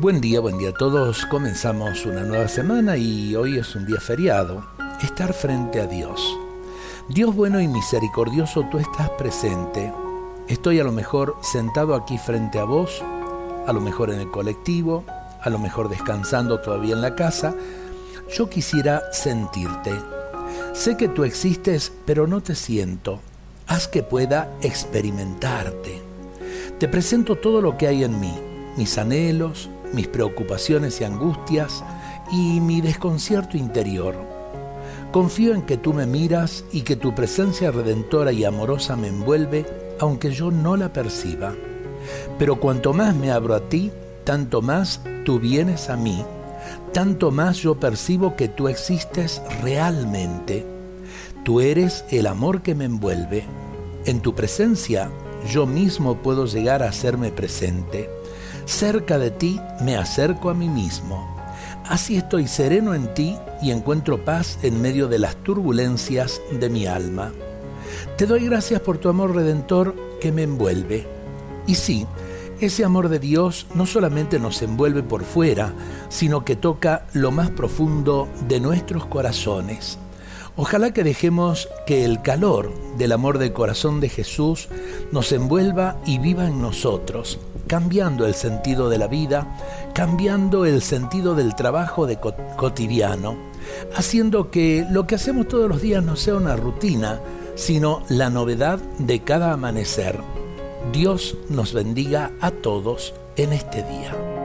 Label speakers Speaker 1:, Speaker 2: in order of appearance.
Speaker 1: Buen día, buen día a todos. Comenzamos una nueva semana y hoy es un día feriado. Estar frente a Dios. Dios bueno y misericordioso, tú estás presente. Estoy a lo mejor sentado aquí frente a vos, a lo mejor en el colectivo, a lo mejor descansando todavía en la casa. Yo quisiera sentirte. Sé que tú existes, pero no te siento. Haz que pueda experimentarte. Te presento todo lo que hay en mí, mis anhelos, mis preocupaciones y angustias y mi desconcierto interior. Confío en que tú me miras y que tu presencia redentora y amorosa me envuelve, aunque yo no la perciba. Pero cuanto más me abro a ti, tanto más tú vienes a mí, tanto más yo percibo que tú existes realmente. Tú eres el amor que me envuelve. En tu presencia yo mismo puedo llegar a hacerme presente. Cerca de ti me acerco a mí mismo. Así estoy sereno en ti y encuentro paz en medio de las turbulencias de mi alma. Te doy gracias por tu amor redentor que me envuelve. Y sí, ese amor de Dios no solamente nos envuelve por fuera, sino que toca lo más profundo de nuestros corazones. Ojalá que dejemos que el calor del amor del corazón de Jesús nos envuelva y viva en nosotros, cambiando el sentido de la vida, cambiando el sentido del trabajo de cotidiano, haciendo que lo que hacemos todos los días no sea una rutina, sino la novedad de cada amanecer. Dios nos bendiga a todos en este día.